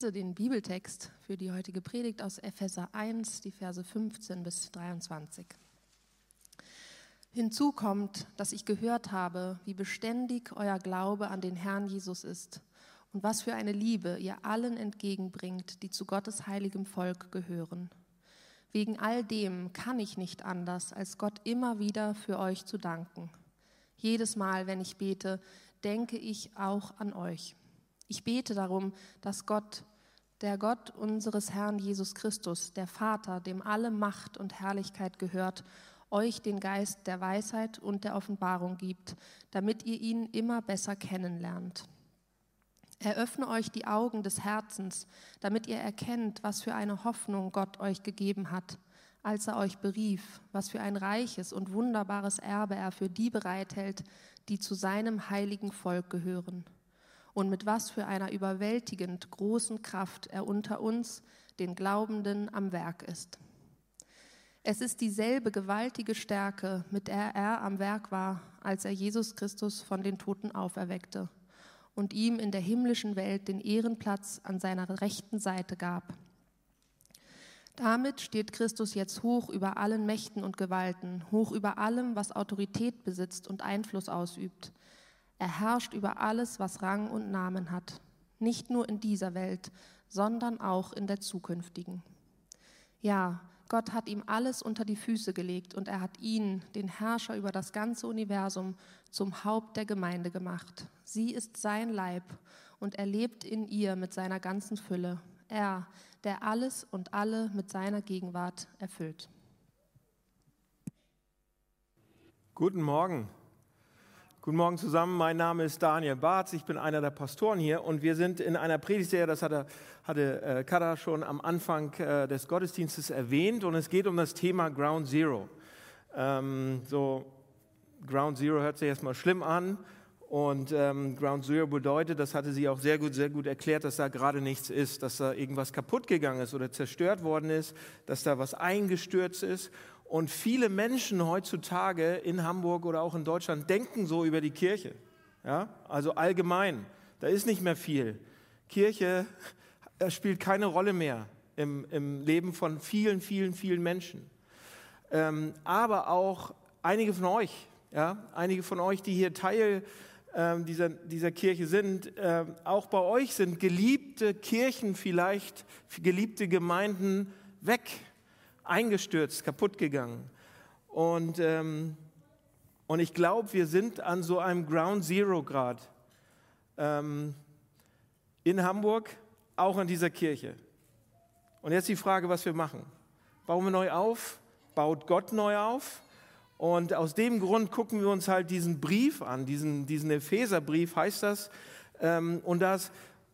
den Bibeltext für die heutige Predigt aus Epheser 1, die Verse 15 bis 23. Hinzu kommt, dass ich gehört habe, wie beständig euer Glaube an den Herrn Jesus ist und was für eine Liebe ihr allen entgegenbringt, die zu Gottes heiligem Volk gehören. Wegen all dem kann ich nicht anders, als Gott immer wieder für euch zu danken. Jedes Mal, wenn ich bete, denke ich auch an euch. Ich bete darum, dass Gott, der Gott unseres Herrn Jesus Christus, der Vater, dem alle Macht und Herrlichkeit gehört, euch den Geist der Weisheit und der Offenbarung gibt, damit ihr ihn immer besser kennenlernt. Eröffne euch die Augen des Herzens, damit ihr erkennt, was für eine Hoffnung Gott euch gegeben hat, als er euch berief, was für ein reiches und wunderbares Erbe er für die bereithält, die zu seinem heiligen Volk gehören und mit was für einer überwältigend großen Kraft er unter uns, den Glaubenden, am Werk ist. Es ist dieselbe gewaltige Stärke, mit der er am Werk war, als er Jesus Christus von den Toten auferweckte und ihm in der himmlischen Welt den Ehrenplatz an seiner rechten Seite gab. Damit steht Christus jetzt hoch über allen Mächten und Gewalten, hoch über allem, was Autorität besitzt und Einfluss ausübt. Er herrscht über alles, was Rang und Namen hat, nicht nur in dieser Welt, sondern auch in der zukünftigen. Ja, Gott hat ihm alles unter die Füße gelegt und er hat ihn, den Herrscher über das ganze Universum, zum Haupt der Gemeinde gemacht. Sie ist sein Leib und er lebt in ihr mit seiner ganzen Fülle. Er, der alles und alle mit seiner Gegenwart erfüllt. Guten Morgen. Guten Morgen zusammen, mein Name ist Daniel Barth, ich bin einer der Pastoren hier und wir sind in einer Predigtserie, das hatte, hatte äh, Kada schon am Anfang äh, des Gottesdienstes erwähnt und es geht um das Thema Ground Zero. Ähm, so, Ground Zero hört sich erstmal schlimm an und ähm, Ground Zero bedeutet, das hatte sie auch sehr gut, sehr gut erklärt, dass da gerade nichts ist, dass da irgendwas kaputt gegangen ist oder zerstört worden ist, dass da was eingestürzt ist und viele Menschen heutzutage in Hamburg oder auch in Deutschland denken so über die Kirche. Ja? Also allgemein, da ist nicht mehr viel. Kirche spielt keine Rolle mehr im, im Leben von vielen, vielen, vielen Menschen. Ähm, aber auch einige von euch, ja? einige von euch, die hier Teil ähm, dieser, dieser Kirche sind, äh, auch bei euch sind geliebte Kirchen vielleicht, geliebte Gemeinden weg eingestürzt, kaputt gegangen. Und, ähm, und ich glaube, wir sind an so einem Ground Zero Grad ähm, in Hamburg, auch in dieser Kirche. Und jetzt die Frage, was wir machen. Bauen wir neu auf? Baut Gott neu auf? Und aus dem Grund gucken wir uns halt diesen Brief an, diesen, diesen Epheserbrief heißt das. Ähm, und das,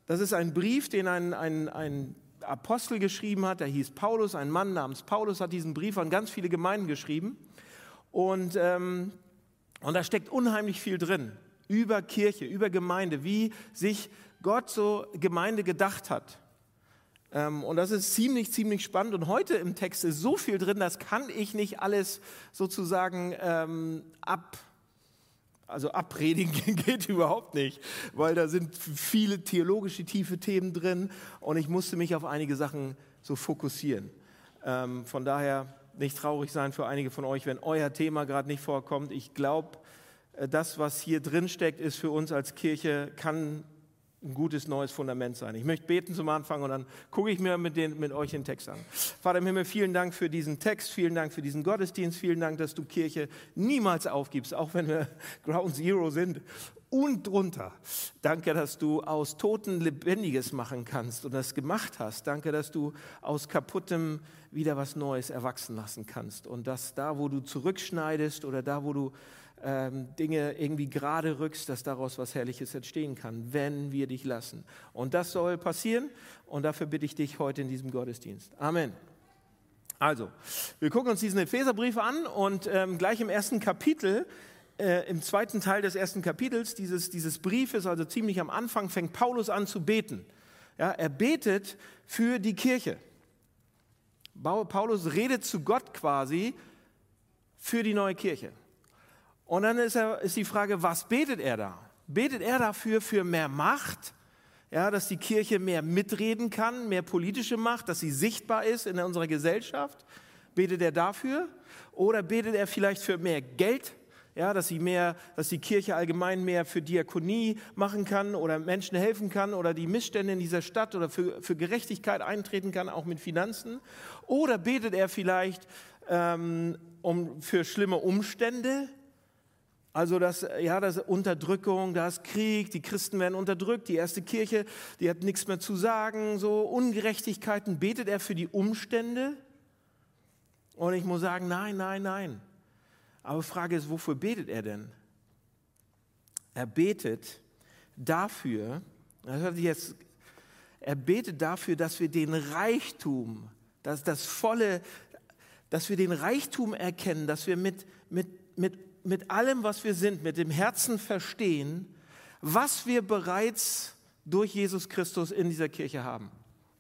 das ist ein Brief, den ein, ein, ein Apostel geschrieben hat, der hieß Paulus, ein Mann namens Paulus hat diesen Brief an ganz viele Gemeinden geschrieben. Und, ähm, und da steckt unheimlich viel drin über Kirche, über Gemeinde, wie sich Gott so Gemeinde gedacht hat. Ähm, und das ist ziemlich, ziemlich spannend. Und heute im Text ist so viel drin, das kann ich nicht alles sozusagen ähm, ab also abpredigen geht überhaupt nicht, weil da sind viele theologische tiefe Themen drin und ich musste mich auf einige Sachen so fokussieren. Ähm, von daher nicht traurig sein für einige von euch, wenn euer Thema gerade nicht vorkommt. Ich glaube, äh, das, was hier drin steckt, ist für uns als Kirche, kann ein gutes neues Fundament sein. Ich möchte beten zum Anfang und dann gucke ich mir mit, den, mit euch den Text an. Vater im Himmel, vielen Dank für diesen Text, vielen Dank für diesen Gottesdienst, vielen Dank, dass du Kirche niemals aufgibst, auch wenn wir Ground Zero sind und drunter. Danke, dass du aus Toten Lebendiges machen kannst und das gemacht hast. Danke, dass du aus Kaputtem wieder was Neues erwachsen lassen kannst und dass da, wo du zurückschneidest oder da, wo du ähm, Dinge irgendwie gerade rückst, dass daraus was Herrliches entstehen kann, wenn wir dich lassen. Und das soll passieren und dafür bitte ich dich heute in diesem Gottesdienst. Amen. Also, wir gucken uns diesen Epheserbrief an und ähm, gleich im ersten Kapitel, äh, im zweiten Teil des ersten Kapitels dieses, dieses Briefes, also ziemlich am Anfang, fängt Paulus an zu beten. Ja, er betet für die Kirche. Paulus redet zu Gott quasi für die neue Kirche. Und dann ist, er, ist die Frage, was betet er da? Betet er dafür für mehr Macht? ja, dass die Kirche mehr mitreden kann, mehr politische Macht, dass sie sichtbar ist in unserer Gesellschaft? Betet er dafür? Oder betet er vielleicht für mehr Geld? Ja, dass, sie mehr, dass die Kirche allgemein mehr für Diakonie machen kann oder Menschen helfen kann oder die Missstände in dieser Stadt oder für, für Gerechtigkeit eintreten kann, auch mit Finanzen. Oder betet er vielleicht ähm, um, für schlimme Umstände, also das, ja, das Unterdrückung, da ist Krieg, die Christen werden unterdrückt, die erste Kirche, die hat nichts mehr zu sagen, so Ungerechtigkeiten. Betet er für die Umstände? Und ich muss sagen, nein, nein, nein. Aber die Frage ist, wofür betet er denn? Er betet dafür, das hört sich jetzt, er betet dafür, dass wir den Reichtum, dass das volle, dass wir den Reichtum erkennen, dass wir mit, mit, mit, mit allem, was wir sind, mit dem Herzen verstehen, was wir bereits durch Jesus Christus in dieser Kirche haben.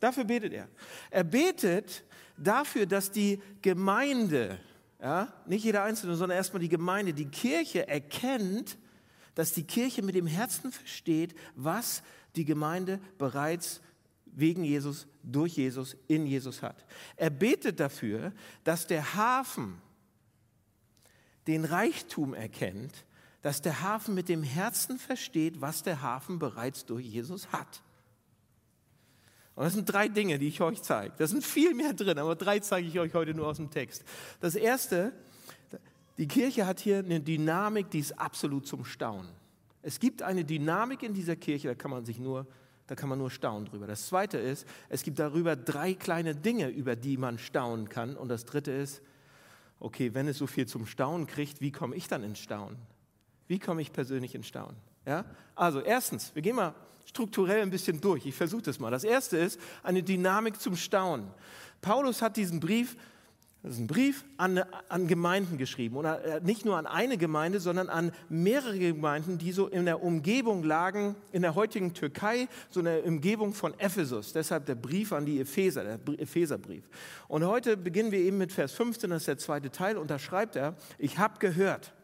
Dafür betet er. Er betet dafür, dass die Gemeinde, ja, nicht jeder Einzelne, sondern erstmal die Gemeinde, die Kirche erkennt, dass die Kirche mit dem Herzen versteht, was die Gemeinde bereits wegen Jesus, durch Jesus, in Jesus hat. Er betet dafür, dass der Hafen den Reichtum erkennt, dass der Hafen mit dem Herzen versteht, was der Hafen bereits durch Jesus hat. Und das sind drei Dinge, die ich euch zeige. Da sind viel mehr drin, aber drei zeige ich euch heute nur aus dem Text. Das erste, die Kirche hat hier eine Dynamik, die ist absolut zum Staunen. Es gibt eine Dynamik in dieser Kirche, da kann man sich nur, da kann man nur staunen drüber. Das zweite ist, es gibt darüber drei kleine Dinge, über die man staunen kann. Und das dritte ist, okay, wenn es so viel zum Staunen kriegt, wie komme ich dann ins Staunen? Wie komme ich persönlich ins Staunen? Ja? Also erstens, wir gehen mal strukturell ein bisschen durch. Ich versuche das mal. Das erste ist eine Dynamik zum Staunen. Paulus hat diesen Brief, das ist ein Brief an, an Gemeinden geschrieben. Und äh, nicht nur an eine Gemeinde, sondern an mehrere Gemeinden, die so in der Umgebung lagen, in der heutigen Türkei, so in der Umgebung von Ephesus. Deshalb der Brief an die Epheser, der Epheserbrief. Und heute beginnen wir eben mit Vers 15, das ist der zweite Teil. Und da schreibt er, ich habe gehört.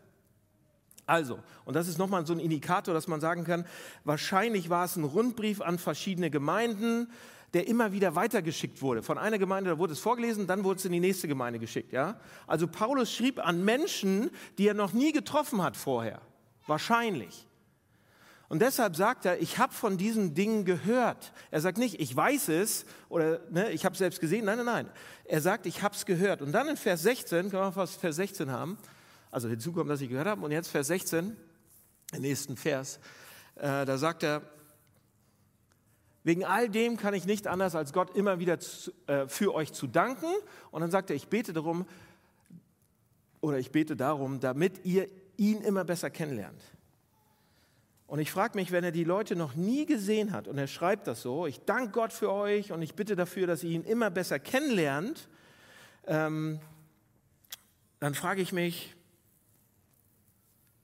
Also, und das ist nochmal so ein Indikator, dass man sagen kann, wahrscheinlich war es ein Rundbrief an verschiedene Gemeinden, der immer wieder weitergeschickt wurde. Von einer Gemeinde, da wurde es vorgelesen, dann wurde es in die nächste Gemeinde geschickt. Ja? Also Paulus schrieb an Menschen, die er noch nie getroffen hat vorher. Wahrscheinlich. Und deshalb sagt er, ich habe von diesen Dingen gehört. Er sagt nicht, ich weiß es oder ne, ich habe es selbst gesehen. Nein, nein, nein. Er sagt, ich habe es gehört. Und dann in Vers 16, können wir fast Vers 16 haben, also hinzu kommt, dass ich gehört habe. Und jetzt Vers 16, den nächsten Vers, äh, da sagt er, wegen all dem kann ich nicht anders, als Gott immer wieder zu, äh, für euch zu danken. Und dann sagt er, ich bete darum, oder ich bete darum, damit ihr ihn immer besser kennenlernt. Und ich frage mich, wenn er die Leute noch nie gesehen hat und er schreibt das so, ich danke Gott für euch und ich bitte dafür, dass ihr ihn immer besser kennenlernt, ähm, dann frage ich mich,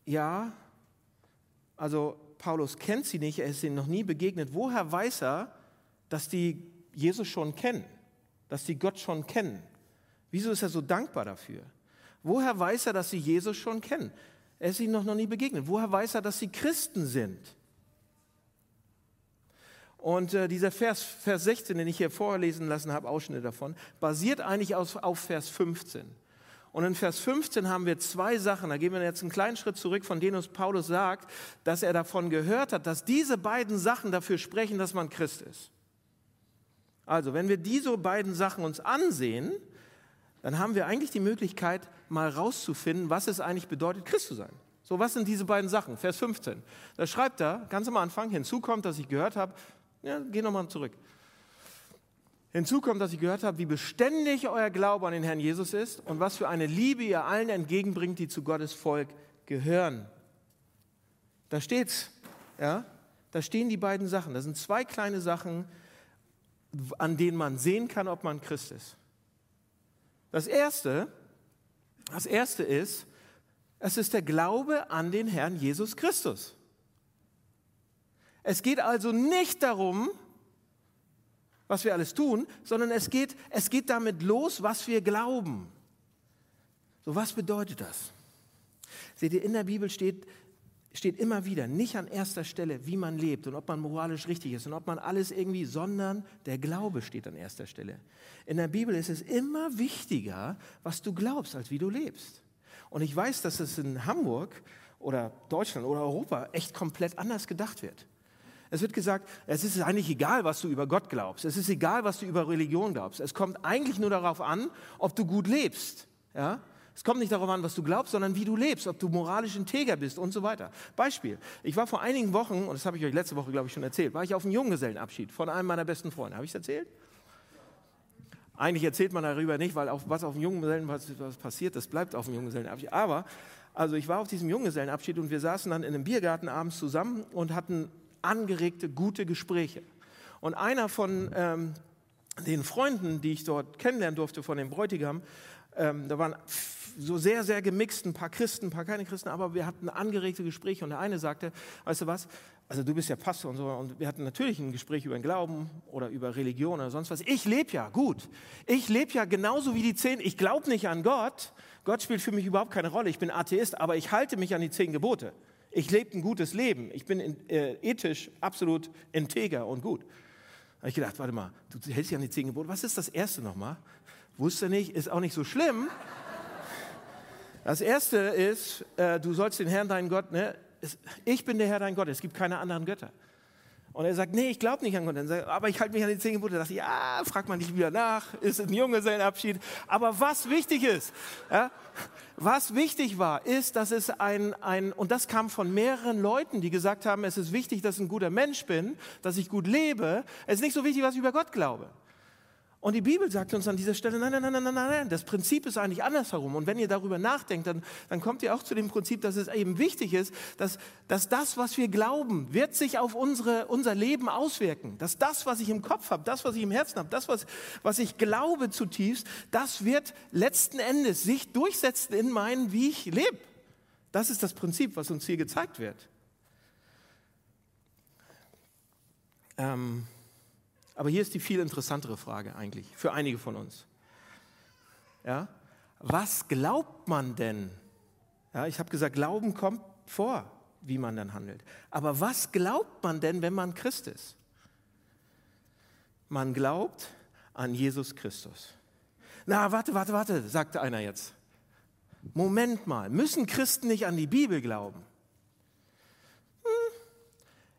ja, also Paulus kennt sie nicht, er ist ihnen noch nie begegnet. Woher weiß er, dass die Jesus schon kennen, dass die Gott schon kennen? Wieso ist er so dankbar dafür? Woher weiß er, dass sie Jesus schon kennen? Er ist ihnen noch, nie begegnet. Woher weiß er, dass sie Christen sind? Und äh, dieser Vers, Vers 16, den ich hier vorlesen lassen habe, Ausschnitte davon, basiert eigentlich auf, auf Vers 15. Und in Vers 15 haben wir zwei Sachen, da gehen wir jetzt einen kleinen Schritt zurück, von denen uns Paulus sagt, dass er davon gehört hat, dass diese beiden Sachen dafür sprechen, dass man Christ ist. Also, wenn wir diese beiden Sachen uns ansehen, dann haben wir eigentlich die Möglichkeit, mal rauszufinden, was es eigentlich bedeutet, Christ zu sein. So, was sind diese beiden Sachen? Vers 15. Da schreibt er ganz am Anfang, hinzu kommt, dass ich gehört habe, ja, geh nochmal zurück. Hinzu kommt, dass ich gehört habe, wie beständig euer Glaube an den Herrn Jesus ist und was für eine Liebe ihr allen entgegenbringt, die zu Gottes Volk gehören. Da steht's, ja, da stehen die beiden Sachen. Das sind zwei kleine Sachen, an denen man sehen kann, ob man Christ ist. Das erste, das erste ist, es ist der Glaube an den Herrn Jesus Christus. Es geht also nicht darum, was wir alles tun, sondern es geht, es geht damit los, was wir glauben. So, was bedeutet das? Seht ihr, in der Bibel steht, steht immer wieder nicht an erster Stelle, wie man lebt und ob man moralisch richtig ist und ob man alles irgendwie, sondern der Glaube steht an erster Stelle. In der Bibel ist es immer wichtiger, was du glaubst, als wie du lebst. Und ich weiß, dass es in Hamburg oder Deutschland oder Europa echt komplett anders gedacht wird. Es wird gesagt, es ist eigentlich egal, was du über Gott glaubst. Es ist egal, was du über Religion glaubst. Es kommt eigentlich nur darauf an, ob du gut lebst. Ja? Es kommt nicht darauf an, was du glaubst, sondern wie du lebst, ob du moralisch integer bist und so weiter. Beispiel, ich war vor einigen Wochen, und das habe ich euch letzte Woche, glaube ich, schon erzählt, war ich auf einem Junggesellenabschied von einem meiner besten Freunde. Habe ich es erzählt? Eigentlich erzählt man darüber nicht, weil auf, was auf dem Junggesellenabschied was passiert, das bleibt auf dem Junggesellenabschied. Aber, also ich war auf diesem Junggesellenabschied und wir saßen dann in einem Biergarten abends zusammen und hatten angeregte, gute Gespräche. Und einer von ähm, den Freunden, die ich dort kennenlernen durfte, von dem Bräutigam, ähm, da waren so sehr, sehr gemixt, ein paar Christen, ein paar keine Christen, aber wir hatten angeregte Gespräche und der eine sagte, weißt du was, also du bist ja Pastor und so und wir hatten natürlich ein Gespräch über den Glauben oder über Religion oder sonst was. Ich lebe ja gut. Ich lebe ja genauso wie die zehn. Ich glaube nicht an Gott. Gott spielt für mich überhaupt keine Rolle. Ich bin Atheist, aber ich halte mich an die zehn Gebote. Ich lebe ein gutes Leben. Ich bin in, äh, ethisch absolut integer und gut. Da habe ich gedacht, warte mal, du hältst dich an die zehn Gebote. Was ist das erste nochmal? Wusste nicht, ist auch nicht so schlimm. Das erste ist, äh, du sollst den Herrn, deinen Gott, ne, ich bin der Herr, dein Gott, es gibt keine anderen Götter. Und er sagt, nee, ich glaube nicht an Gott. Sagt, aber ich halte mich an die zehn Gebote. Da ich, ja, fragt man nicht wieder nach, ist ein Junggesellenabschied. Aber was wichtig ist, ja, was wichtig war, ist, dass es ein, ein, und das kam von mehreren Leuten, die gesagt haben, es ist wichtig, dass ich ein guter Mensch bin, dass ich gut lebe. Es ist nicht so wichtig, was ich über Gott glaube. Und die Bibel sagt uns an dieser Stelle, nein, nein, nein, nein, nein, nein, das Prinzip ist eigentlich andersherum. Und wenn ihr darüber nachdenkt, dann, dann kommt ihr auch zu dem Prinzip, dass es eben wichtig ist, dass, dass das, was wir glauben, wird sich auf unsere, unser Leben auswirken. Dass das, was ich im Kopf habe, das, was ich im Herzen habe, das, was, was ich glaube zutiefst, das wird letzten Endes sich durchsetzen in meinen, wie ich lebe. Das ist das Prinzip, was uns hier gezeigt wird. Ähm, aber hier ist die viel interessantere Frage eigentlich für einige von uns. Ja? Was glaubt man denn? Ja, ich habe gesagt, Glauben kommt vor, wie man dann handelt. Aber was glaubt man denn, wenn man Christ ist? Man glaubt an Jesus Christus. Na, warte, warte, warte, sagte einer jetzt. Moment mal, müssen Christen nicht an die Bibel glauben? Hm.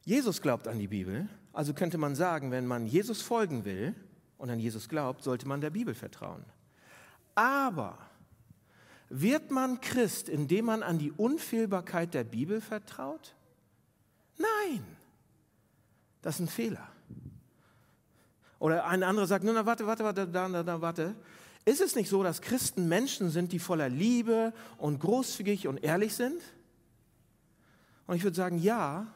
Jesus glaubt an die Bibel also könnte man sagen, wenn man Jesus folgen will und an Jesus glaubt, sollte man der Bibel vertrauen. Aber wird man Christ, indem man an die Unfehlbarkeit der Bibel vertraut? Nein, das ist ein Fehler. Oder ein anderer sagt, na, warte, warte, warte, da, da, da, warte. Ist es nicht so, dass Christen Menschen sind, die voller Liebe und großzügig und ehrlich sind? Und ich würde sagen, ja,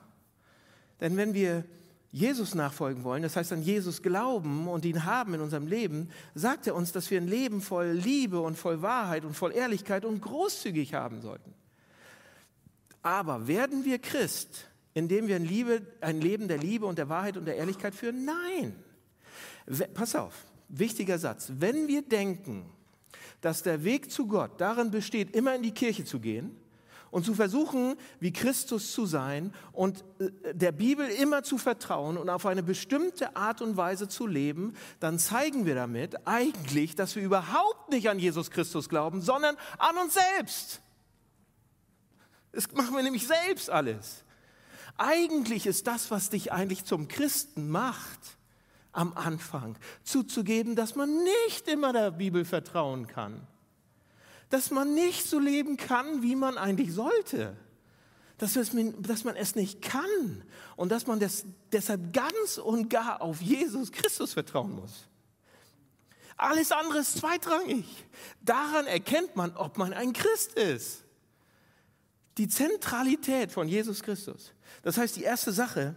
denn wenn wir Jesus nachfolgen wollen, das heißt an Jesus glauben und ihn haben in unserem Leben, sagt er uns, dass wir ein Leben voll Liebe und voll Wahrheit und voll Ehrlichkeit und großzügig haben sollten. Aber werden wir Christ, indem wir ein, Liebe, ein Leben der Liebe und der Wahrheit und der Ehrlichkeit führen? Nein. Pass auf, wichtiger Satz. Wenn wir denken, dass der Weg zu Gott darin besteht, immer in die Kirche zu gehen, und zu versuchen, wie Christus zu sein und äh, der Bibel immer zu vertrauen und auf eine bestimmte Art und Weise zu leben, dann zeigen wir damit eigentlich, dass wir überhaupt nicht an Jesus Christus glauben, sondern an uns selbst. Das machen wir nämlich selbst alles. Eigentlich ist das, was dich eigentlich zum Christen macht, am Anfang zuzugeben, dass man nicht immer der Bibel vertrauen kann dass man nicht so leben kann, wie man eigentlich sollte. Dass, dass man es nicht kann und dass man das, deshalb ganz und gar auf Jesus Christus vertrauen muss. Alles andere ist zweitrangig. Daran erkennt man, ob man ein Christ ist. Die Zentralität von Jesus Christus. Das heißt, die erste Sache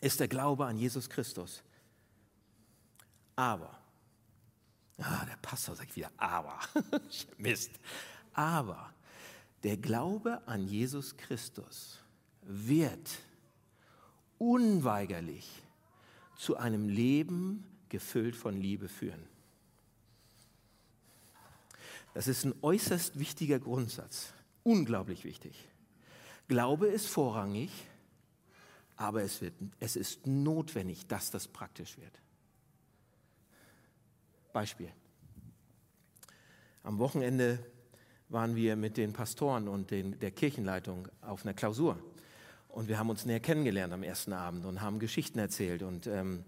ist der Glaube an Jesus Christus. Aber Ah, der Pastor sagt wieder, aber. Mist. Aber der Glaube an Jesus Christus wird unweigerlich zu einem Leben gefüllt von Liebe führen. Das ist ein äußerst wichtiger Grundsatz, unglaublich wichtig. Glaube ist vorrangig, aber es, wird, es ist notwendig, dass das praktisch wird. Beispiel. Am Wochenende waren wir mit den Pastoren und den, der Kirchenleitung auf einer Klausur. Und wir haben uns näher kennengelernt am ersten Abend und haben Geschichten erzählt und ähm,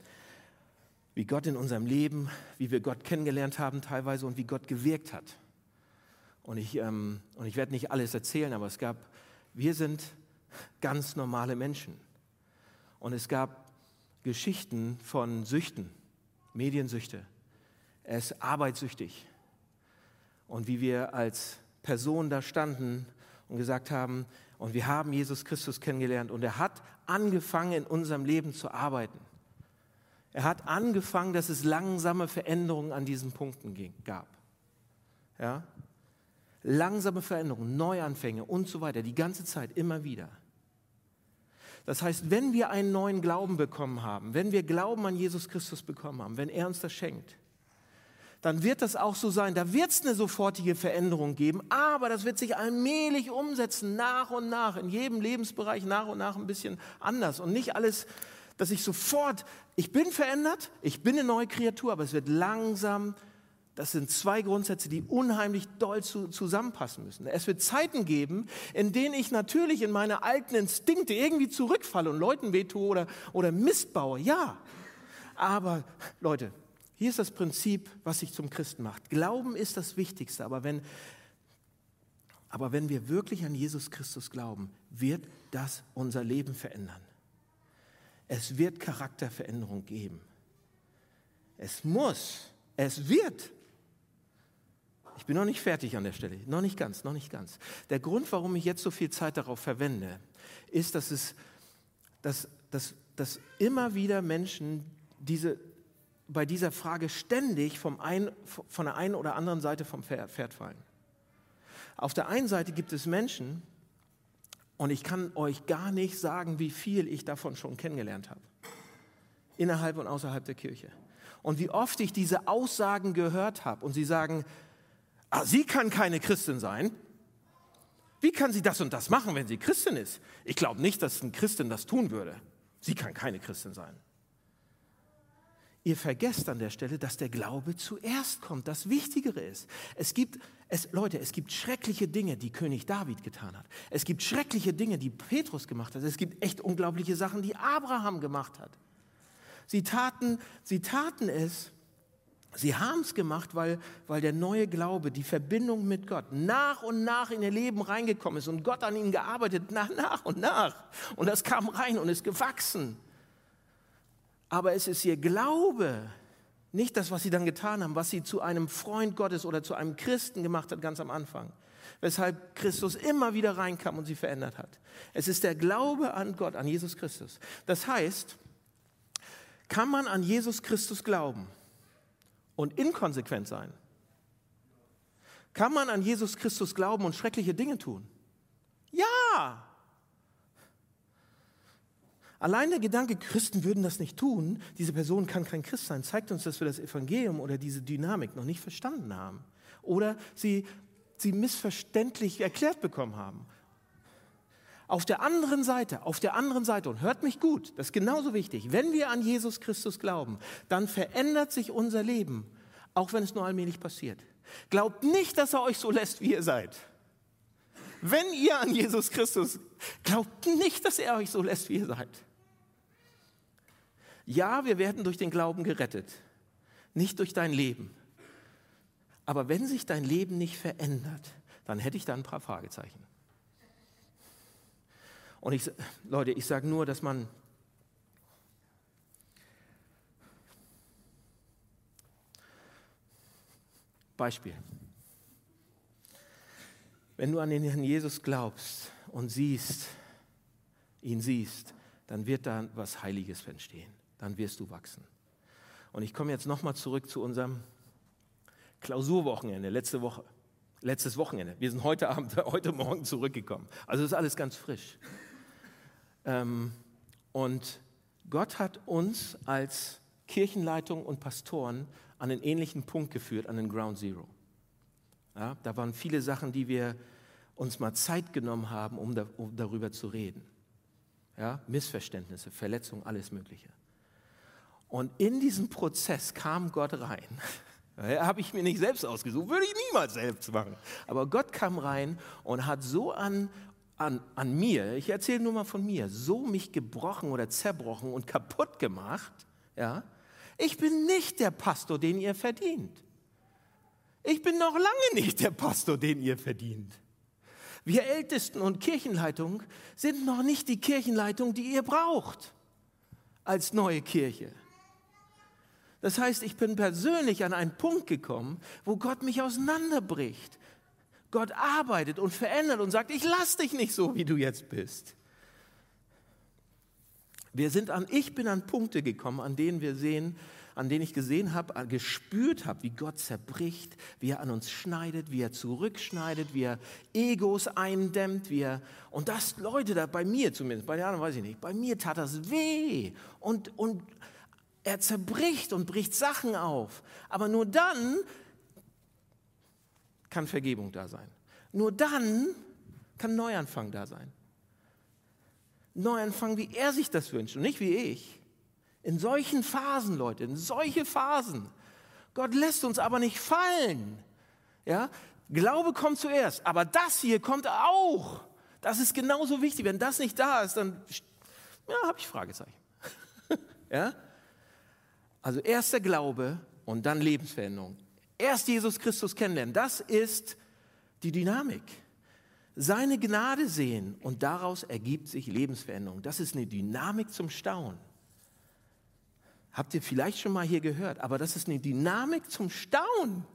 wie Gott in unserem Leben, wie wir Gott kennengelernt haben teilweise und wie Gott gewirkt hat. Und ich, ähm, und ich werde nicht alles erzählen, aber es gab, wir sind ganz normale Menschen. Und es gab Geschichten von Süchten, Mediensüchte. Er ist arbeitssüchtig. Und wie wir als Person da standen und gesagt haben, und wir haben Jesus Christus kennengelernt und er hat angefangen in unserem Leben zu arbeiten. Er hat angefangen, dass es langsame Veränderungen an diesen Punkten gab. Ja? Langsame Veränderungen, Neuanfänge und so weiter, die ganze Zeit, immer wieder. Das heißt, wenn wir einen neuen Glauben bekommen haben, wenn wir Glauben an Jesus Christus bekommen haben, wenn er uns das schenkt, dann wird das auch so sein. Da wird es eine sofortige Veränderung geben, aber das wird sich allmählich umsetzen, nach und nach, in jedem Lebensbereich nach und nach ein bisschen anders. Und nicht alles, dass ich sofort, ich bin verändert, ich bin eine neue Kreatur, aber es wird langsam das sind zwei Grundsätze, die unheimlich doll zu, zusammenpassen müssen. Es wird Zeiten geben, in denen ich natürlich in meine alten Instinkte irgendwie zurückfalle und Leuten wehtue oder, oder Mist baue. Ja, aber Leute, hier ist das Prinzip, was sich zum Christen macht. Glauben ist das Wichtigste, aber wenn, aber wenn wir wirklich an Jesus Christus glauben, wird das unser Leben verändern. Es wird Charakterveränderung geben. Es muss, es wird ich bin noch nicht fertig an der Stelle, noch nicht ganz, noch nicht ganz. Der Grund, warum ich jetzt so viel Zeit darauf verwende, ist, dass, es, dass, dass, dass immer wieder Menschen diese, bei dieser Frage ständig vom ein, von der einen oder anderen Seite vom Pferd fallen. Auf der einen Seite gibt es Menschen, und ich kann euch gar nicht sagen, wie viel ich davon schon kennengelernt habe, innerhalb und außerhalb der Kirche. Und wie oft ich diese Aussagen gehört habe und sie sagen, ah, sie kann keine Christin sein. Wie kann sie das und das machen, wenn sie Christin ist? Ich glaube nicht, dass eine Christin das tun würde. Sie kann keine Christin sein. Ihr vergesst an der Stelle, dass der Glaube zuerst kommt, das Wichtigere ist. Es gibt, es, Leute, es gibt schreckliche Dinge, die König David getan hat. Es gibt schreckliche Dinge, die Petrus gemacht hat. Es gibt echt unglaubliche Sachen, die Abraham gemacht hat. Sie taten, sie taten es, Sie haben es gemacht, weil, weil der neue Glaube, die Verbindung mit Gott nach und nach in ihr Leben reingekommen ist und Gott an ihnen gearbeitet, nach, nach und nach. Und das kam rein und ist gewachsen. Aber es ist ihr Glaube, nicht das, was sie dann getan haben, was sie zu einem Freund Gottes oder zu einem Christen gemacht hat, ganz am Anfang. Weshalb Christus immer wieder reinkam und sie verändert hat. Es ist der Glaube an Gott, an Jesus Christus. Das heißt, kann man an Jesus Christus glauben? und inkonsequent sein? Kann man an Jesus Christus glauben und schreckliche Dinge tun? Ja! Allein der Gedanke, Christen würden das nicht tun, diese Person kann kein Christ sein, zeigt uns, dass wir das Evangelium oder diese Dynamik noch nicht verstanden haben. Oder sie, sie missverständlich erklärt bekommen haben. Auf der anderen Seite, auf der anderen Seite, und hört mich gut, das ist genauso wichtig, wenn wir an Jesus Christus glauben, dann verändert sich unser Leben, auch wenn es nur allmählich passiert. Glaubt nicht, dass er euch so lässt, wie ihr seid. Wenn ihr an Jesus Christus glaubt nicht, dass er euch so lässt, wie ihr seid. Ja, wir werden durch den Glauben gerettet, nicht durch dein Leben. Aber wenn sich dein Leben nicht verändert, dann hätte ich da ein paar Fragezeichen. Und ich, Leute, ich sage nur, dass man Beispiel. Wenn du an den Herrn Jesus glaubst und siehst, ihn siehst, dann wird da was Heiliges entstehen. Dann wirst du wachsen. Und ich komme jetzt nochmal zurück zu unserem Klausurwochenende, letzte Woche, letztes Wochenende. Wir sind heute Abend, heute Morgen zurückgekommen. Also ist alles ganz frisch. Ähm, und Gott hat uns als Kirchenleitung und Pastoren an einen ähnlichen Punkt geführt, an den Ground Zero. Ja, da waren viele Sachen, die wir uns mal Zeit genommen haben, um, da, um darüber zu reden. Ja, Missverständnisse, Verletzungen, alles Mögliche. Und in diesem Prozess kam Gott rein. Habe ich mir nicht selbst ausgesucht, würde ich niemals selbst machen. Aber Gott kam rein und hat so an, an, an mir, ich erzähle nur mal von mir, so mich gebrochen oder zerbrochen und kaputt gemacht. Ja? Ich bin nicht der Pastor, den ihr verdient. Ich bin noch lange nicht der Pastor, den ihr verdient. Wir Ältesten und Kirchenleitung sind noch nicht die Kirchenleitung, die ihr braucht als neue Kirche. Das heißt, ich bin persönlich an einen Punkt gekommen, wo Gott mich auseinanderbricht. Gott arbeitet und verändert und sagt, ich lass dich nicht so, wie du jetzt bist. Wir sind an, ich bin an Punkte gekommen, an denen wir sehen, an denen ich gesehen habe, gespürt habe, wie Gott zerbricht, wie er an uns schneidet, wie er zurückschneidet, wie er Egos eindämmt, wie er, und das, Leute, da bei mir zumindest, bei den anderen weiß ich nicht, bei mir tat das weh und, und er zerbricht und bricht Sachen auf. Aber nur dann kann Vergebung da sein. Nur dann kann Neuanfang da sein. Neuanfang, wie er sich das wünscht und nicht wie ich. In solchen Phasen, Leute, in solche Phasen. Gott lässt uns aber nicht fallen. Ja? Glaube kommt zuerst, aber das hier kommt auch. Das ist genauso wichtig. Wenn das nicht da ist, dann ja, habe ich Fragezeichen. ja? Also erster Glaube und dann Lebensveränderung. Erst Jesus Christus kennenlernen, das ist die Dynamik. Seine Gnade sehen und daraus ergibt sich Lebensveränderung. Das ist eine Dynamik zum Staunen. Habt ihr vielleicht schon mal hier gehört, aber das ist eine Dynamik zum Staunen.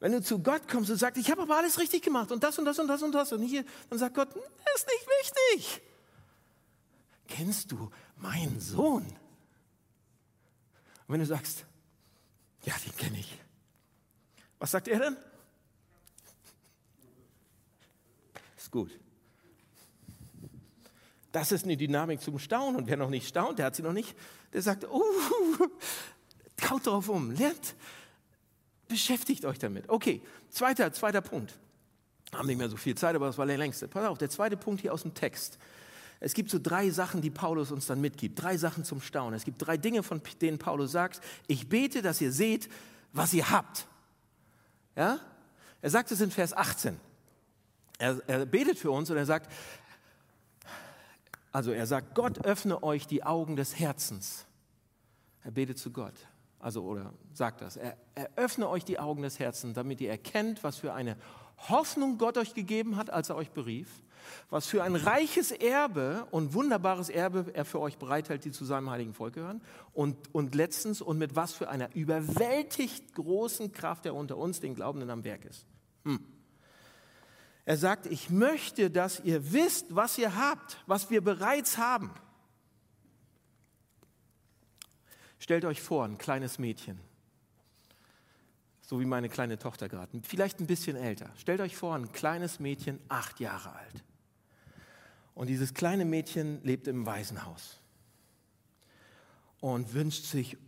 Wenn du zu Gott kommst und sagst, ich habe aber alles richtig gemacht und das und das und das und das und hier, dann sagt Gott, das ist nicht wichtig. Kennst du meinen Sohn? Und wenn du sagst, ja, den kenne ich, was sagt er denn? Ist gut. Das ist eine Dynamik zum Staunen. Und wer noch nicht staunt, der hat sie noch nicht, der sagt, uh, kaut drauf um, lernt, beschäftigt euch damit. Okay, zweiter, zweiter Punkt. Haben nicht mehr so viel Zeit, aber das war der längste. Pass auf, der zweite Punkt hier aus dem Text. Es gibt so drei Sachen, die Paulus uns dann mitgibt. Drei Sachen zum Staunen. Es gibt drei Dinge, von denen Paulus sagt, ich bete, dass ihr seht, was ihr habt. Ja? Er sagt es in Vers 18. Er, er betet für uns und er sagt, also er sagt, Gott öffne euch die Augen des Herzens. Er betet zu Gott. Also oder sagt das. Er, er öffne euch die Augen des Herzens, damit ihr erkennt, was für eine Hoffnung Gott euch gegeben hat, als er euch berief was für ein reiches Erbe und wunderbares Erbe er für euch bereithält, die zu seinem heiligen Volk gehören. Und, und letztens, und mit was für einer überwältigt großen Kraft er unter uns, den Glaubenden, am Werk ist. Hm. Er sagt, ich möchte, dass ihr wisst, was ihr habt, was wir bereits haben. Stellt euch vor, ein kleines Mädchen, so wie meine kleine Tochter gerade, vielleicht ein bisschen älter. Stellt euch vor, ein kleines Mädchen, acht Jahre alt. Und dieses kleine Mädchen lebt im Waisenhaus und wünscht sich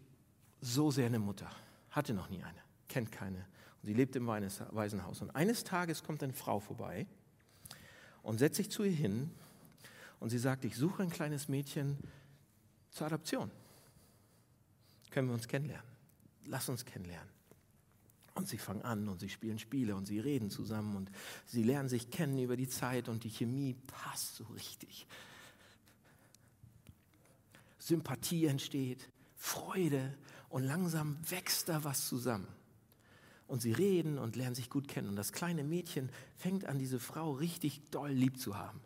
so sehr eine Mutter. Hatte noch nie eine, kennt keine. Und sie lebt im Waisenhaus. Und eines Tages kommt eine Frau vorbei und setzt sich zu ihr hin und sie sagt, ich suche ein kleines Mädchen zur Adoption. Können wir uns kennenlernen? Lass uns kennenlernen. Und sie fangen an und sie spielen Spiele und sie reden zusammen und sie lernen sich kennen über die Zeit und die Chemie passt so richtig. Sympathie entsteht, Freude und langsam wächst da was zusammen. Und sie reden und lernen sich gut kennen. Und das kleine Mädchen fängt an, diese Frau richtig doll lieb zu haben.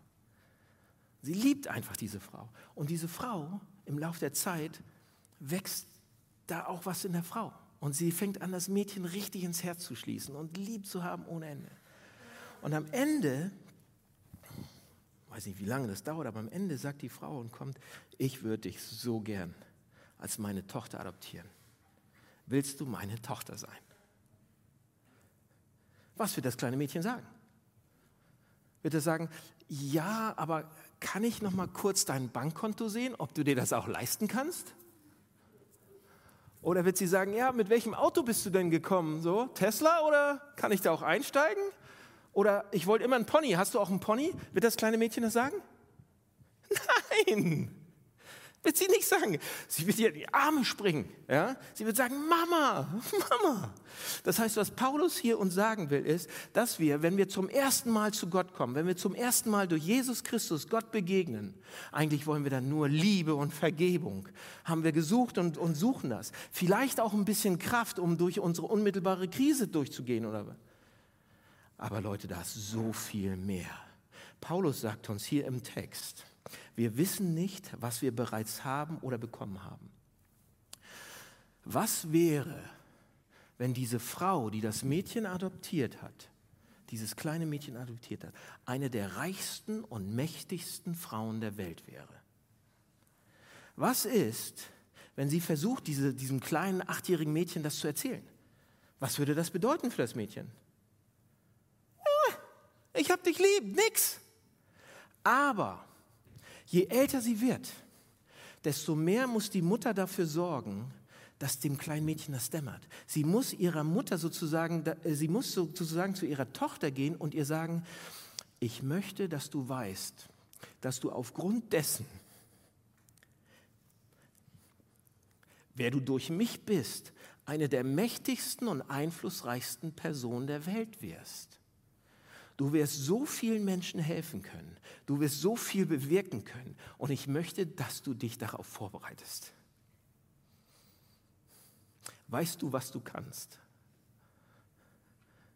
Sie liebt einfach diese Frau. Und diese Frau im Laufe der Zeit wächst da auch was in der Frau. Und sie fängt an, das Mädchen richtig ins Herz zu schließen und lieb zu haben ohne Ende. Und am Ende, weiß nicht, wie lange das dauert, aber am Ende sagt die Frau und kommt, ich würde dich so gern als meine Tochter adoptieren. Willst du meine Tochter sein? Was wird das kleine Mädchen sagen? Wird er sagen, ja, aber kann ich noch mal kurz dein Bankkonto sehen, ob du dir das auch leisten kannst? Oder wird sie sagen, ja, mit welchem Auto bist du denn gekommen? So, Tesla oder kann ich da auch einsteigen? Oder ich wollte immer einen Pony. Hast du auch einen Pony? Wird das kleine Mädchen das sagen? Nein. Wird sie nicht sagen. Sie wird dir in die Arme springen. Ja? Sie wird sagen, Mama, Mama. Das heißt, was Paulus hier uns sagen will, ist, dass wir, wenn wir zum ersten Mal zu Gott kommen, wenn wir zum ersten Mal durch Jesus Christus Gott begegnen, eigentlich wollen wir dann nur Liebe und Vergebung. Haben wir gesucht und, und suchen das. Vielleicht auch ein bisschen Kraft, um durch unsere unmittelbare Krise durchzugehen. Oder? Aber Leute, da ist so viel mehr. Paulus sagt uns hier im Text, wir wissen nicht, was wir bereits haben oder bekommen haben. Was wäre, wenn diese Frau, die das Mädchen adoptiert hat, dieses kleine Mädchen adoptiert hat, eine der reichsten und mächtigsten Frauen der Welt wäre? Was ist, wenn sie versucht, diese, diesem kleinen achtjährigen Mädchen das zu erzählen? Was würde das bedeuten für das Mädchen? Ah, ich hab dich lieb, nix. Aber Je älter sie wird, desto mehr muss die Mutter dafür sorgen, dass dem kleinen Mädchen das dämmert. Sie muss ihrer Mutter sozusagen, äh, sie muss sozusagen zu ihrer Tochter gehen und ihr sagen, ich möchte, dass du weißt, dass du aufgrund dessen, wer du durch mich bist, eine der mächtigsten und einflussreichsten Personen der Welt wirst. Du wirst so vielen Menschen helfen können. Du wirst so viel bewirken können. Und ich möchte, dass du dich darauf vorbereitest. Weißt du, was du kannst?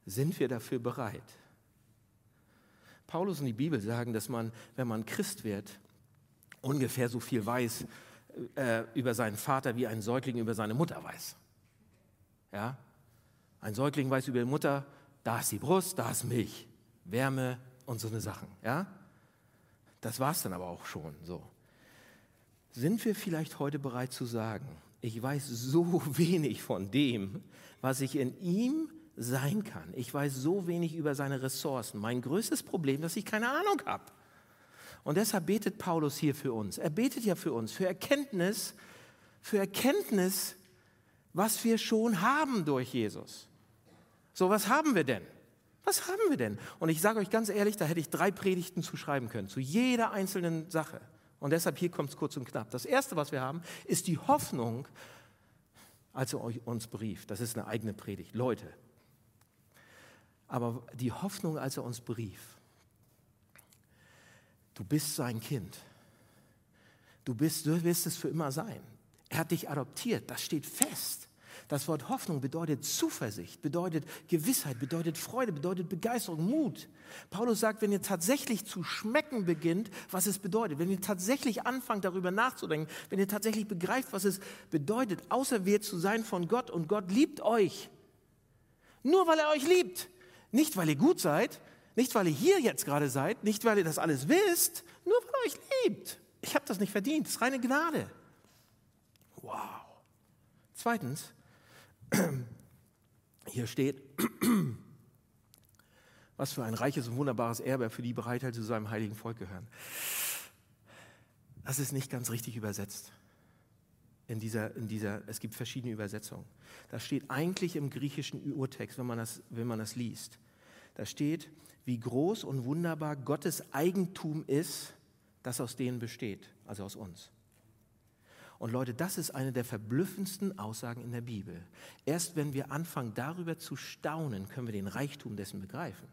Sind wir dafür bereit? Paulus und die Bibel sagen, dass man, wenn man Christ wird, ungefähr so viel weiß äh, über seinen Vater, wie ein Säugling über seine Mutter weiß. Ja? Ein Säugling weiß über die Mutter, da ist die Brust, da ist Milch. Wärme und so eine Sachen. Ja? Das war es dann aber auch schon so. Sind wir vielleicht heute bereit zu sagen, ich weiß so wenig von dem, was ich in ihm sein kann. Ich weiß so wenig über seine Ressourcen. Mein größtes Problem, dass ich keine Ahnung habe. Und deshalb betet Paulus hier für uns. Er betet ja für uns, für Erkenntnis, für Erkenntnis, was wir schon haben durch Jesus. So, was haben wir denn? Was haben wir denn? Und ich sage euch ganz ehrlich, da hätte ich drei Predigten zu schreiben können, zu jeder einzelnen Sache. Und deshalb hier kommt es kurz und knapp. Das Erste, was wir haben, ist die Hoffnung, als er uns berief. Das ist eine eigene Predigt. Leute, aber die Hoffnung, als er uns berief. Du bist sein Kind. Du, bist, du wirst es für immer sein. Er hat dich adoptiert. Das steht fest. Das Wort Hoffnung bedeutet Zuversicht, bedeutet Gewissheit, bedeutet Freude, bedeutet Begeisterung, Mut. Paulus sagt, wenn ihr tatsächlich zu schmecken beginnt, was es bedeutet, wenn ihr tatsächlich anfangt darüber nachzudenken, wenn ihr tatsächlich begreift, was es bedeutet, auserwählt zu sein von Gott und Gott liebt euch. Nur weil er euch liebt. Nicht, weil ihr gut seid, nicht, weil ihr hier jetzt gerade seid, nicht, weil ihr das alles wisst, nur weil er euch liebt. Ich habe das nicht verdient, das ist reine Gnade. Wow. Zweitens, hier steht, was für ein reiches und wunderbares Erbe für die Bereitheit zu seinem heiligen Volk gehören. Das ist nicht ganz richtig übersetzt. In dieser, in dieser, es gibt verschiedene Übersetzungen. Das steht eigentlich im griechischen Urtext, wenn man das, wenn man das liest. Da steht, wie groß und wunderbar Gottes Eigentum ist, das aus denen besteht, also aus uns. Und Leute, das ist eine der verblüffendsten Aussagen in der Bibel. Erst wenn wir anfangen, darüber zu staunen, können wir den Reichtum dessen begreifen.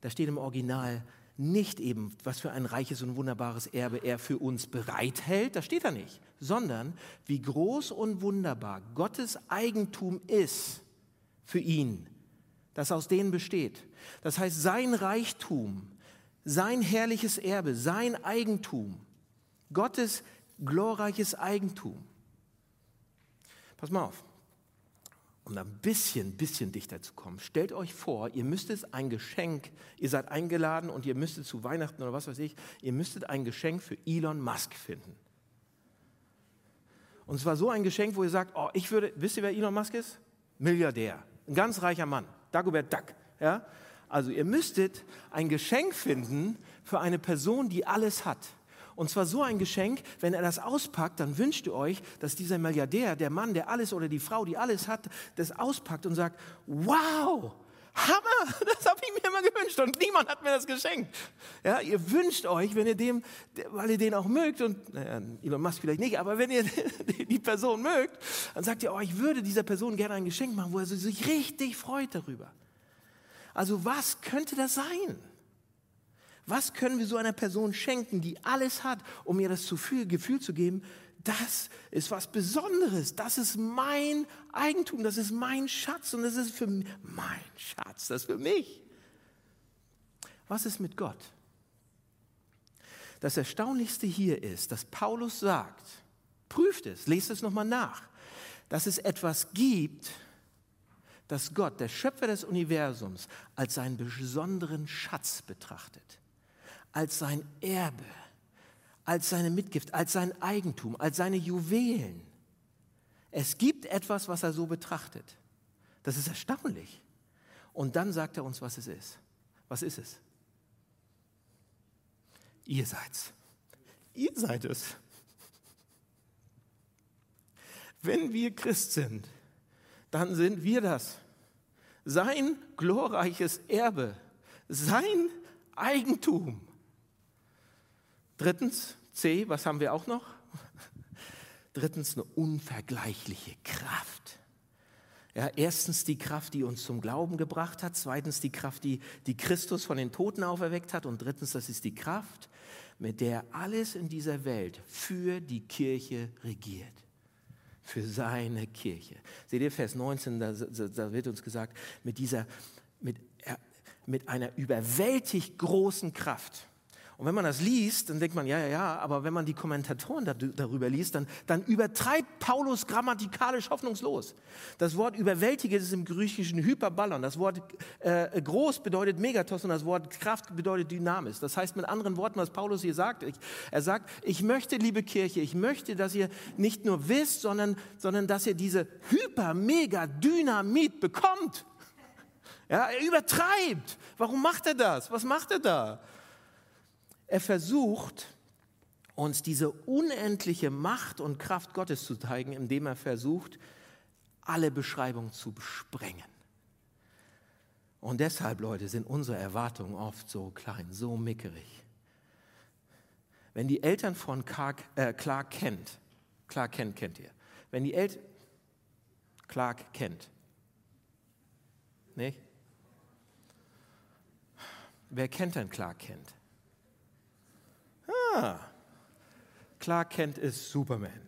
Da steht im Original nicht eben, was für ein reiches und wunderbares Erbe er für uns bereithält, das steht da nicht, sondern wie groß und wunderbar Gottes Eigentum ist für ihn, das aus denen besteht. Das heißt, sein Reichtum, sein herrliches Erbe, sein Eigentum, Gottes glorreiches Eigentum. Pass mal auf, um da ein bisschen, bisschen dichter zu kommen. Stellt euch vor, ihr müsstet ein Geschenk, ihr seid eingeladen und ihr müsstet zu Weihnachten oder was weiß ich, ihr müsstet ein Geschenk für Elon Musk finden. Und zwar so ein Geschenk, wo ihr sagt, oh, ich würde, wisst ihr, wer Elon Musk ist? Milliardär, ein ganz reicher Mann, Dagobert Duck. Ja? Also ihr müsstet ein Geschenk finden für eine Person, die alles hat. Und zwar so ein Geschenk, wenn er das auspackt, dann wünscht ihr euch, dass dieser Milliardär, der Mann, der alles oder die Frau, die alles hat, das auspackt und sagt, wow, Hammer, das habe ich mir immer gewünscht und niemand hat mir das geschenkt. Ja, ihr wünscht euch, wenn ihr dem, weil ihr den auch mögt und naja, Elon Musk vielleicht nicht, aber wenn ihr die Person mögt, dann sagt ihr, oh, ich würde dieser Person gerne ein Geschenk machen, wo er sich richtig freut darüber. Also was könnte das sein? Was können wir so einer Person schenken, die alles hat, um ihr das Gefühl zu geben, das ist was Besonderes, das ist mein Eigentum, das ist mein Schatz. Und das ist für mich, mein Schatz, das ist für mich. Was ist mit Gott? Das Erstaunlichste hier ist, dass Paulus sagt, prüft es, lest es nochmal nach, dass es etwas gibt, das Gott, der Schöpfer des Universums, als seinen besonderen Schatz betrachtet als sein Erbe, als seine Mitgift, als sein Eigentum, als seine Juwelen. Es gibt etwas, was er so betrachtet. Das ist erstaunlich. Und dann sagt er uns, was es ist. Was ist es? Ihr seid's. Ihr seid es. Wenn wir Christ sind, dann sind wir das. Sein glorreiches Erbe, sein Eigentum. Drittens, C, was haben wir auch noch? Drittens, eine unvergleichliche Kraft. Ja, erstens die Kraft, die uns zum Glauben gebracht hat. Zweitens die Kraft, die, die Christus von den Toten auferweckt hat. Und drittens, das ist die Kraft, mit der alles in dieser Welt für die Kirche regiert. Für seine Kirche. Seht ihr Vers 19, da, da wird uns gesagt, mit dieser, mit, mit einer überwältig großen Kraft und wenn man das liest, dann denkt man, ja, ja, ja, aber wenn man die Kommentatoren darüber liest, dann, dann übertreibt Paulus grammatikalisch hoffnungslos. Das Wort überwältige ist im Griechischen Hyperballon. Das Wort äh, groß bedeutet Megatos und das Wort Kraft bedeutet Dynamis. Das heißt mit anderen Worten, was Paulus hier sagt, ich, er sagt, ich möchte, liebe Kirche, ich möchte, dass ihr nicht nur wisst, sondern, sondern dass ihr diese Hyper, Mega, Dynamit bekommt. Ja, er übertreibt. Warum macht er das? Was macht er da? Er versucht, uns diese unendliche Macht und Kraft Gottes zu zeigen, indem er versucht, alle Beschreibungen zu sprengen. Und deshalb, Leute, sind unsere Erwartungen oft so klein, so mickerig. Wenn die Eltern von Clark, äh, Clark Kent, Clark Kent kennt ihr, wenn die Eltern, Clark Kent, nicht? Wer kennt denn Clark Kent? Ah, Clark Kent ist Superman.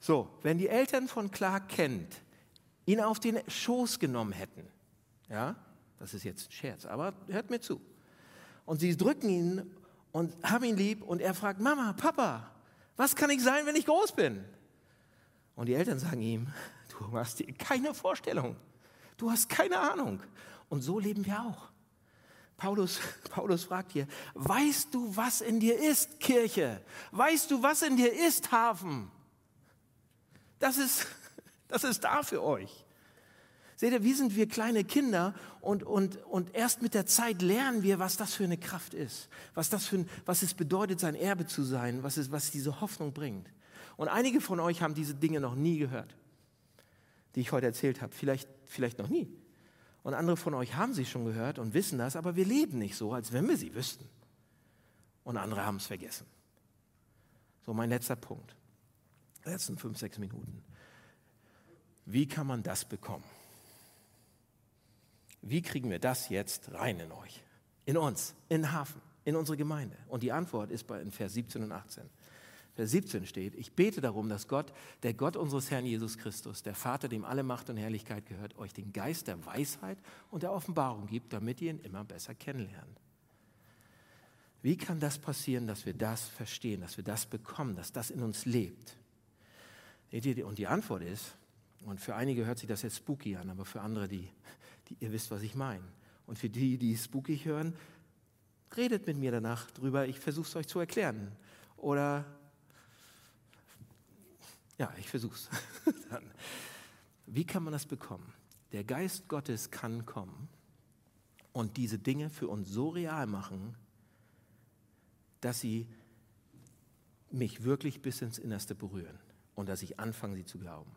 So, wenn die Eltern von Clark Kent ihn auf den Schoß genommen hätten, ja, das ist jetzt ein Scherz, aber hört mir zu. Und sie drücken ihn und haben ihn lieb und er fragt, Mama, Papa, was kann ich sein, wenn ich groß bin? Und die Eltern sagen ihm, du hast keine Vorstellung, du hast keine Ahnung. Und so leben wir auch. Paulus, Paulus fragt hier, weißt du, was in dir ist, Kirche? Weißt du, was in dir ist, Hafen? Das ist, das ist da für euch. Seht ihr, wie sind wir kleine Kinder und, und, und erst mit der Zeit lernen wir, was das für eine Kraft ist, was, das für was es bedeutet, sein Erbe zu sein, was, es, was diese Hoffnung bringt. Und einige von euch haben diese Dinge noch nie gehört, die ich heute erzählt habe, vielleicht, vielleicht noch nie. Und andere von euch haben sie schon gehört und wissen das, aber wir leben nicht so, als wenn wir sie wüssten. Und andere haben es vergessen. So, mein letzter Punkt. Letzten fünf, sechs Minuten. Wie kann man das bekommen? Wie kriegen wir das jetzt rein in euch? In uns, in den Hafen, in unsere Gemeinde? Und die Antwort ist bei in Vers 17 und 18. Vers 17 steht, ich bete darum, dass Gott, der Gott unseres Herrn Jesus Christus, der Vater, dem alle Macht und Herrlichkeit gehört, euch den Geist der Weisheit und der Offenbarung gibt, damit ihr ihn immer besser kennenlernt. Wie kann das passieren, dass wir das verstehen, dass wir das bekommen, dass das in uns lebt? Und die Antwort ist, und für einige hört sich das jetzt spooky an, aber für andere, die, die ihr wisst, was ich meine. Und für die, die spooky hören, redet mit mir danach drüber, ich versuche es euch zu erklären. Oder ja, ich versuch's. Wie kann man das bekommen? Der Geist Gottes kann kommen und diese Dinge für uns so real machen, dass sie mich wirklich bis ins Innerste berühren und dass ich anfange, sie zu glauben.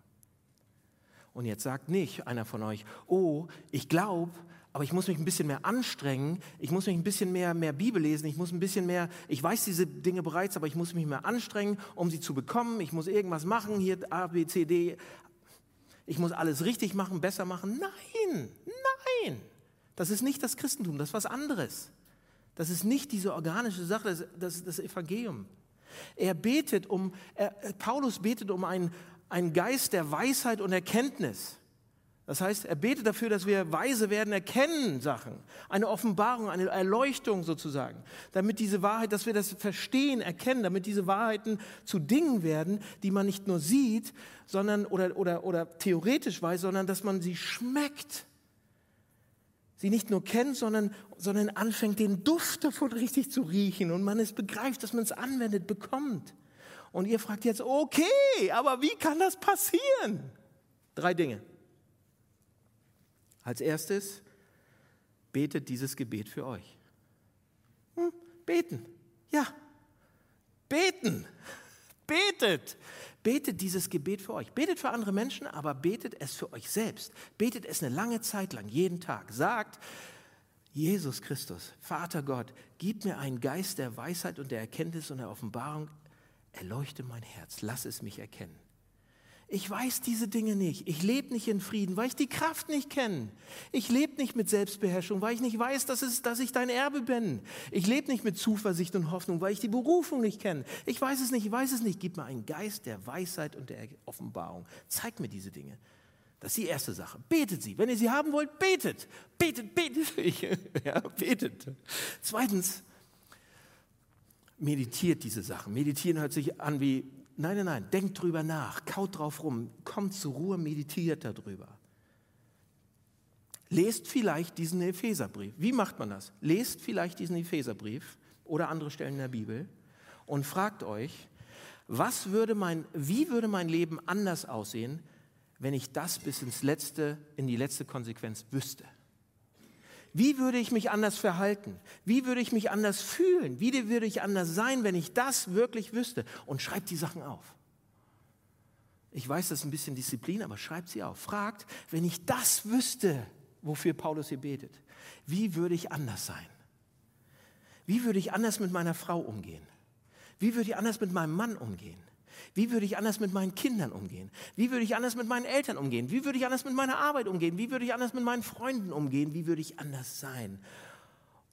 Und jetzt sagt nicht einer von euch, oh, ich glaube, aber ich muss mich ein bisschen mehr anstrengen, ich muss mich ein bisschen mehr, mehr Bibel lesen, ich muss ein bisschen mehr, ich weiß diese Dinge bereits, aber ich muss mich mehr anstrengen, um sie zu bekommen, ich muss irgendwas machen, hier A, B, C, D, ich muss alles richtig machen, besser machen. Nein, nein, das ist nicht das Christentum, das ist was anderes. Das ist nicht diese organische Sache, das, das ist das Evangelium. Er betet um, er, Paulus betet um einen, einen Geist der Weisheit und Erkenntnis. Das heißt, er betet dafür, dass wir weise werden, erkennen Sachen. Eine Offenbarung, eine Erleuchtung sozusagen. Damit diese Wahrheit, dass wir das verstehen, erkennen, damit diese Wahrheiten zu Dingen werden, die man nicht nur sieht, sondern oder, oder, oder theoretisch weiß, sondern dass man sie schmeckt. Sie nicht nur kennt, sondern, sondern anfängt, den Duft davon richtig zu riechen und man es begreift, dass man es anwendet, bekommt. Und ihr fragt jetzt, okay, aber wie kann das passieren? Drei Dinge. Als erstes, betet dieses Gebet für euch. Hm, beten. Ja. Beten. Betet. Betet dieses Gebet für euch. Betet für andere Menschen, aber betet es für euch selbst. Betet es eine lange Zeit lang, jeden Tag. Sagt, Jesus Christus, Vater Gott, gib mir einen Geist der Weisheit und der Erkenntnis und der Offenbarung. Erleuchte mein Herz, lass es mich erkennen. Ich weiß diese Dinge nicht. Ich lebe nicht in Frieden, weil ich die Kraft nicht kenne. Ich lebe nicht mit Selbstbeherrschung, weil ich nicht weiß, dass, es, dass ich dein Erbe bin. Ich lebe nicht mit Zuversicht und Hoffnung, weil ich die Berufung nicht kenne. Ich weiß es nicht, ich weiß es nicht. Gib mir einen Geist der Weisheit und der Offenbarung. Zeig mir diese Dinge. Das ist die erste Sache. Betet sie. Wenn ihr sie haben wollt, betet. Betet, betet. ja, betet. Zweitens, meditiert diese Sachen. Meditieren hört sich an wie Nein, nein, nein, denkt drüber nach, kaut drauf rum, kommt zur Ruhe, meditiert darüber. Lest vielleicht diesen Epheserbrief. Wie macht man das? Lest vielleicht diesen Epheserbrief oder andere Stellen in der Bibel und fragt euch, was würde mein, wie würde mein Leben anders aussehen, wenn ich das bis ins letzte, in die letzte Konsequenz wüsste? Wie würde ich mich anders verhalten? Wie würde ich mich anders fühlen? Wie würde ich anders sein, wenn ich das wirklich wüsste? Und schreibt die Sachen auf. Ich weiß, das ist ein bisschen Disziplin, aber schreibt sie auf. Fragt, wenn ich das wüsste, wofür Paulus hier betet, wie würde ich anders sein? Wie würde ich anders mit meiner Frau umgehen? Wie würde ich anders mit meinem Mann umgehen? Wie würde ich anders mit meinen Kindern umgehen? Wie würde ich anders mit meinen Eltern umgehen? Wie würde ich anders mit meiner Arbeit umgehen? Wie würde ich anders mit meinen Freunden umgehen? Wie würde ich anders sein?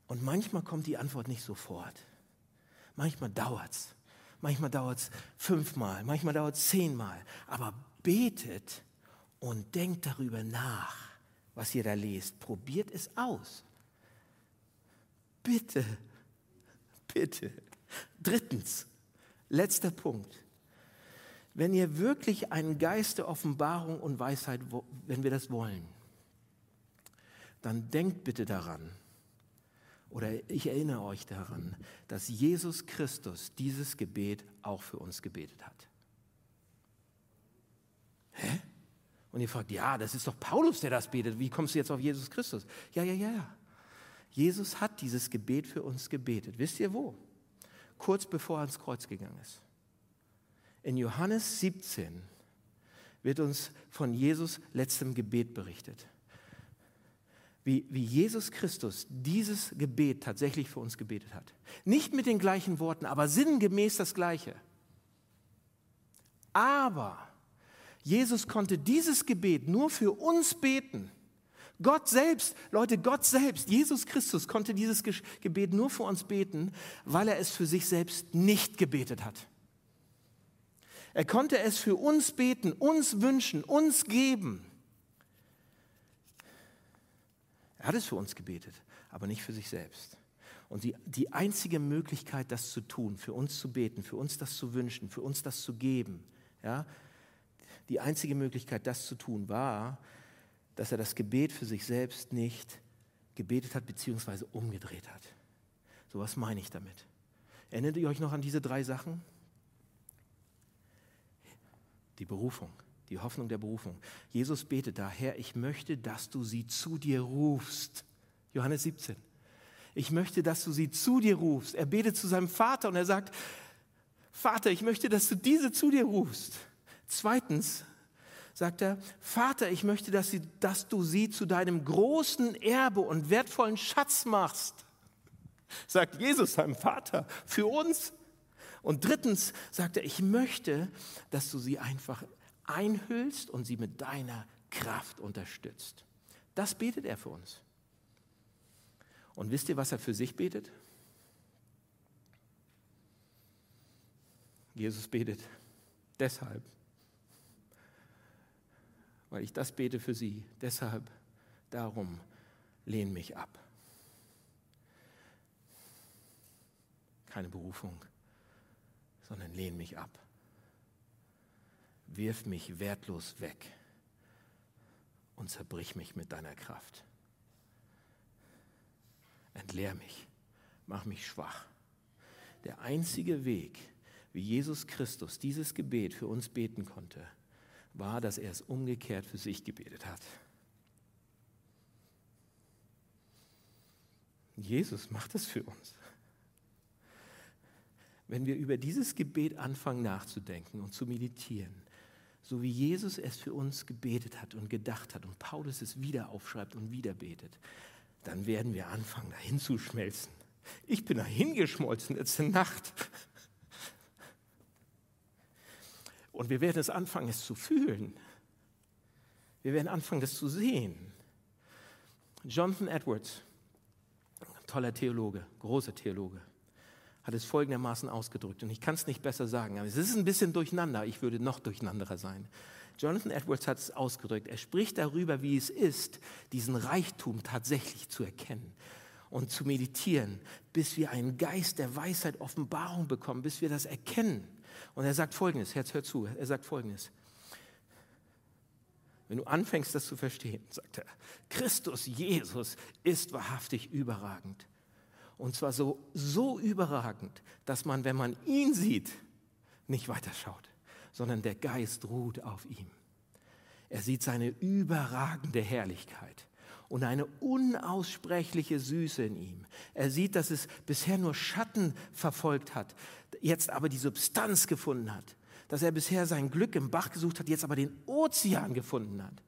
Und manchmal kommt die Antwort nicht sofort. Manchmal dauert es. Manchmal dauert es fünfmal, manchmal dauert es zehnmal. Aber betet und denkt darüber nach, was ihr da lest. Probiert es aus. Bitte, bitte. Drittens, letzter Punkt wenn ihr wirklich einen Geist der Offenbarung und Weisheit, wenn wir das wollen, dann denkt bitte daran, oder ich erinnere euch daran, dass Jesus Christus dieses Gebet auch für uns gebetet hat. Hä? Und ihr fragt, ja, das ist doch Paulus, der das betet. Wie kommst du jetzt auf Jesus Christus? Ja, ja, ja, ja. Jesus hat dieses Gebet für uns gebetet. Wisst ihr wo? Kurz bevor er ans Kreuz gegangen ist. In Johannes 17 wird uns von Jesus letztem Gebet berichtet. Wie, wie Jesus Christus dieses Gebet tatsächlich für uns gebetet hat. Nicht mit den gleichen Worten, aber sinngemäß das gleiche. Aber Jesus konnte dieses Gebet nur für uns beten. Gott selbst, Leute, Gott selbst, Jesus Christus konnte dieses Gebet nur für uns beten, weil er es für sich selbst nicht gebetet hat. Er konnte es für uns beten, uns wünschen, uns geben. Er hat es für uns gebetet, aber nicht für sich selbst. Und die, die einzige Möglichkeit, das zu tun, für uns zu beten, für uns das zu wünschen, für uns das zu geben, ja, die einzige Möglichkeit, das zu tun, war, dass er das Gebet für sich selbst nicht gebetet hat, beziehungsweise umgedreht hat. So was meine ich damit. Erinnert ihr euch noch an diese drei Sachen? Die Berufung, die Hoffnung der Berufung. Jesus betet daher, ich möchte, dass du sie zu dir rufst. Johannes 17. Ich möchte, dass du sie zu dir rufst. Er betet zu seinem Vater und er sagt, Vater, ich möchte, dass du diese zu dir rufst. Zweitens sagt er, Vater, ich möchte, dass, sie, dass du sie zu deinem großen Erbe und wertvollen Schatz machst. Sagt Jesus seinem Vater für uns. Und drittens sagt er, ich möchte, dass du sie einfach einhüllst und sie mit deiner Kraft unterstützt. Das betet er für uns. Und wisst ihr, was er für sich betet? Jesus betet deshalb, weil ich das bete für sie. Deshalb, darum, lehn mich ab. Keine Berufung, sondern lehn mich ab. Wirf mich wertlos weg und zerbrich mich mit deiner Kraft. Entleer mich, mach mich schwach. Der einzige Weg, wie Jesus Christus dieses Gebet für uns beten konnte, war, dass er es umgekehrt für sich gebetet hat. Jesus macht es für uns. Wenn wir über dieses Gebet anfangen nachzudenken und zu meditieren, so wie Jesus es für uns gebetet hat und gedacht hat und Paulus es wieder aufschreibt und wieder betet, dann werden wir anfangen, dahin zu schmelzen. Ich bin dahin geschmolzen, jetzt ist Nacht. Und wir werden es anfangen, es zu fühlen. Wir werden anfangen, das zu sehen. Jonathan Edwards, toller Theologe, großer Theologe, hat es folgendermaßen ausgedrückt. Und ich kann es nicht besser sagen, aber es ist ein bisschen durcheinander. Ich würde noch durcheinanderer sein. Jonathan Edwards hat es ausgedrückt. Er spricht darüber, wie es ist, diesen Reichtum tatsächlich zu erkennen und zu meditieren, bis wir einen Geist der Weisheit, Offenbarung bekommen, bis wir das erkennen. Und er sagt Folgendes, Herz, hör zu, er sagt Folgendes. Wenn du anfängst, das zu verstehen, sagt er, Christus Jesus ist wahrhaftig überragend. Und zwar so, so überragend, dass man, wenn man ihn sieht, nicht weiterschaut, sondern der Geist ruht auf ihm. Er sieht seine überragende Herrlichkeit und eine unaussprechliche Süße in ihm. Er sieht, dass es bisher nur Schatten verfolgt hat, jetzt aber die Substanz gefunden hat. Dass er bisher sein Glück im Bach gesucht hat, jetzt aber den Ozean gefunden hat.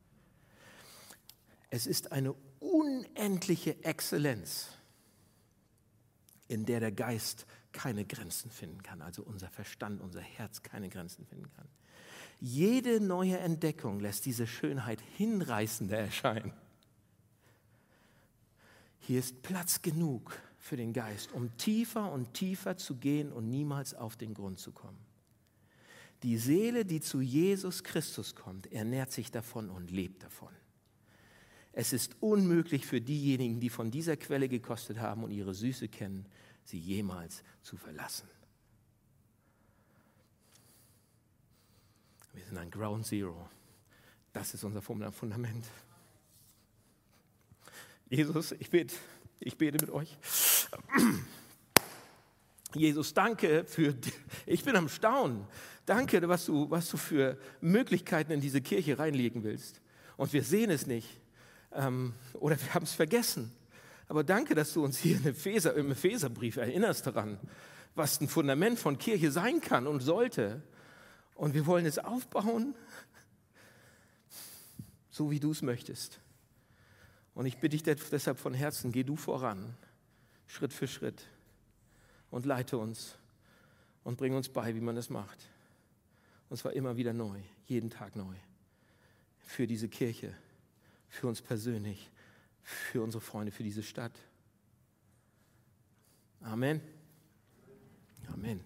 Es ist eine unendliche Exzellenz in der der Geist keine Grenzen finden kann, also unser Verstand, unser Herz keine Grenzen finden kann. Jede neue Entdeckung lässt diese Schönheit hinreißender erscheinen. Hier ist Platz genug für den Geist, um tiefer und tiefer zu gehen und niemals auf den Grund zu kommen. Die Seele, die zu Jesus Christus kommt, ernährt sich davon und lebt davon. Es ist unmöglich für diejenigen, die von dieser Quelle gekostet haben und ihre Süße kennen, sie jemals zu verlassen. Wir sind ein Ground Zero. Das ist unser Fundament. Jesus, ich bete, ich bete mit euch. Jesus, danke für, ich bin am Staunen. Danke, was du, was du für Möglichkeiten in diese Kirche reinlegen willst. Und wir sehen es nicht. Ähm, oder wir haben es vergessen. Aber danke, dass du uns hier im Epheser, im Epheserbrief erinnerst daran, was ein Fundament von Kirche sein kann und sollte. Und wir wollen es aufbauen, so wie du es möchtest. Und ich bitte dich deshalb von Herzen, geh du voran, Schritt für Schritt und leite uns und bring uns bei, wie man es macht. Und zwar immer wieder neu, jeden Tag neu. Für diese Kirche für uns persönlich, für unsere Freunde, für diese Stadt. Amen. Amen.